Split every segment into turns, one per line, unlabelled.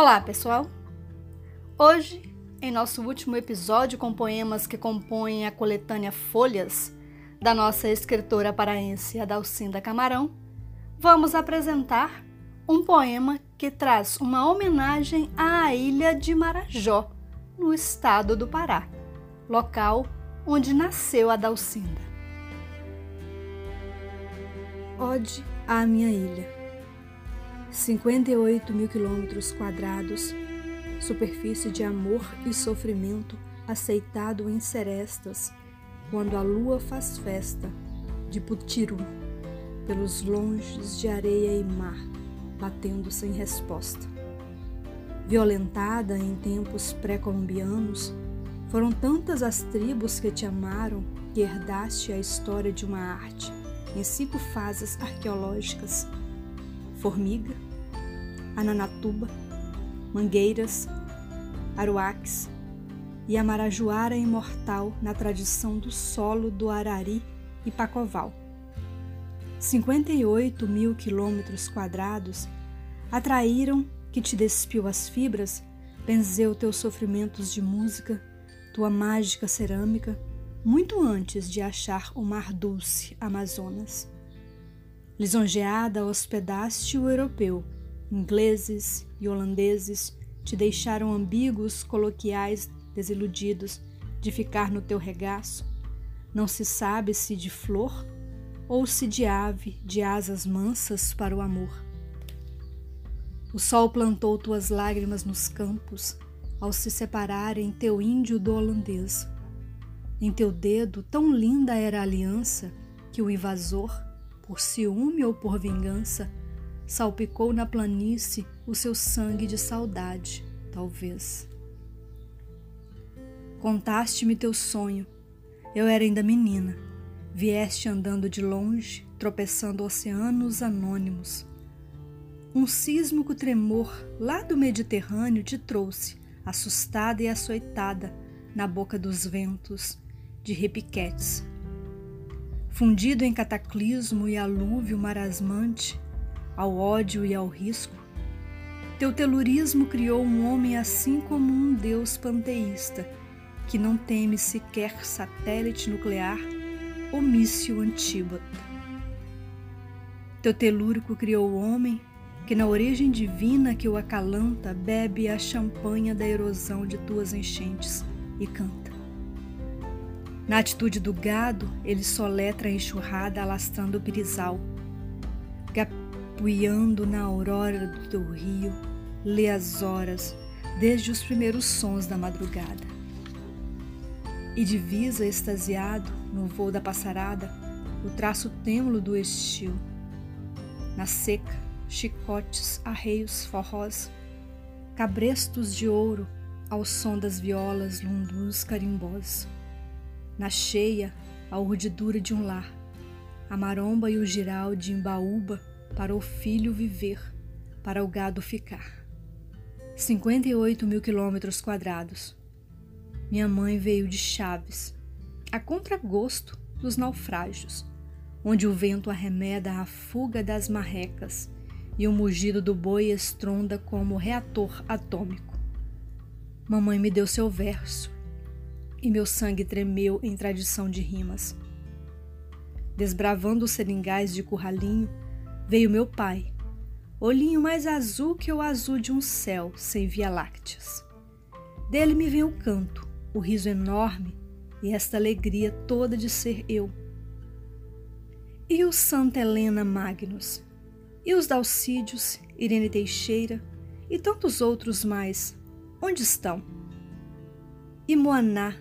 Olá, pessoal! Hoje, em nosso último episódio com poemas que compõem a coletânea Folhas, da nossa escritora paraense Adalcinda Camarão, vamos apresentar um poema que traz uma homenagem à ilha de Marajó, no estado do Pará, local onde nasceu Adalcinda.
Ode à minha ilha 58 mil quilômetros quadrados, superfície de amor e sofrimento aceitado em serestas, quando a lua faz festa de Putiru, pelos longes de areia e mar, batendo sem resposta. Violentada em tempos pré-colombianos, foram tantas as tribos que te amaram que herdaste a história de uma arte em cinco fases arqueológicas formiga, ananatuba, mangueiras, aruaques e a marajoara imortal na tradição do solo do Arari e Pacoval. 58 mil quilômetros quadrados atraíram que te despiu as fibras, benzeu teus sofrimentos de música, tua mágica cerâmica, muito antes de achar o mar dulce Amazonas. Lisonjeada, hospedaste o europeu. Ingleses e holandeses te deixaram ambíguos, coloquiais, desiludidos de ficar no teu regaço. Não se sabe se de flor ou se de ave de asas mansas para o amor. O sol plantou tuas lágrimas nos campos ao se separarem teu índio do holandês. Em teu dedo tão linda era a aliança que o invasor por ciúme ou por vingança, salpicou na planície o seu sangue de saudade, talvez. Contaste-me teu sonho, eu era ainda menina. Vieste andando de longe, tropeçando oceanos anônimos. Um sísmico tremor lá do Mediterrâneo te trouxe, assustada e açoitada, na boca dos ventos, de repiquetes fundido em cataclismo e alúvio marasmante, ao ódio e ao risco. Teu telurismo criou um homem assim como um deus panteísta, que não teme sequer satélite nuclear ou míssil antíbata. Teu telúrico criou o homem que na origem divina que o acalanta bebe a champanha da erosão de tuas enchentes e canta. Na atitude do gado, ele soletra a enxurrada alastrando o pirizal. Gapuiando na aurora do teu rio, lê as horas, desde os primeiros sons da madrugada. E divisa extasiado, no voo da passarada, o traço têmulo do estio. Na seca, chicotes, arreios, forrós, cabrestos de ouro, ao som das violas, lundus, carimbós na cheia, a urdidura de um lar, a maromba e o giral de embaúba para o filho viver, para o gado ficar. 58 mil quilômetros quadrados. Minha mãe veio de Chaves, a contragosto dos naufrágios, onde o vento arremeda a fuga das marrecas e o mugido do boi estronda como reator atômico. Mamãe me deu seu verso e meu sangue tremeu em tradição de rimas. Desbravando os seringais de curralinho, veio meu pai, olhinho mais azul que o azul de um céu sem via-lácteas. Dele me veio o canto, o riso enorme e esta alegria toda de ser eu. E o Santa Helena Magnus, e os Dalcídios, Irene Teixeira e tantos outros mais, onde estão? E Moaná,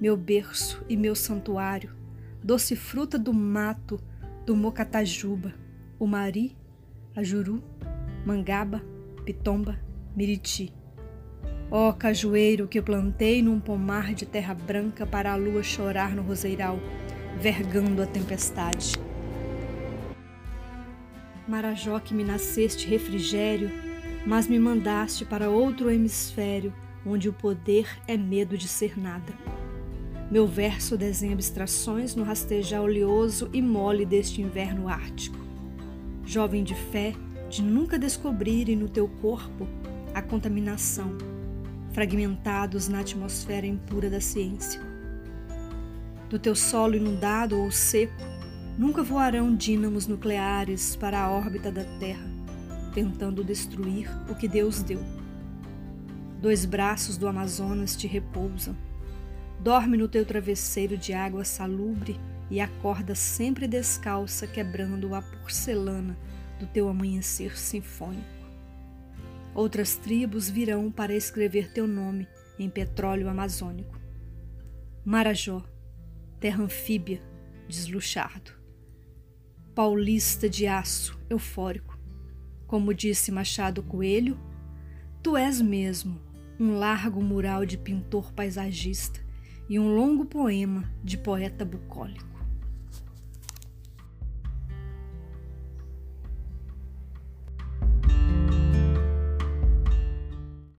meu berço e meu santuário, doce fruta do mato do Mocatajuba, o Mari, a Juru, Mangaba, Pitomba, Miriti. Ó oh, cajueiro que plantei num pomar de terra branca para a lua chorar no roseiral, vergando a tempestade. Marajó que me nasceste refrigério, mas me mandaste para outro hemisfério, onde o poder é medo de ser nada. Meu verso desenha abstrações no rastejar oleoso e mole deste inverno ártico. Jovem de fé, de nunca descobrirem no teu corpo a contaminação, fragmentados na atmosfera impura da ciência. Do teu solo inundado ou seco, nunca voarão dínamos nucleares para a órbita da Terra, tentando destruir o que Deus deu. Dois braços do Amazonas te repousam. Dorme no teu travesseiro de água salubre e acorda sempre descalça, quebrando a porcelana do teu amanhecer sinfônico. Outras tribos virão para escrever teu nome em petróleo amazônico. Marajó, terra anfíbia, desluchado. Paulista de aço, eufórico. Como disse Machado Coelho, tu és mesmo um largo mural de pintor paisagista e um longo poema de poeta bucólico.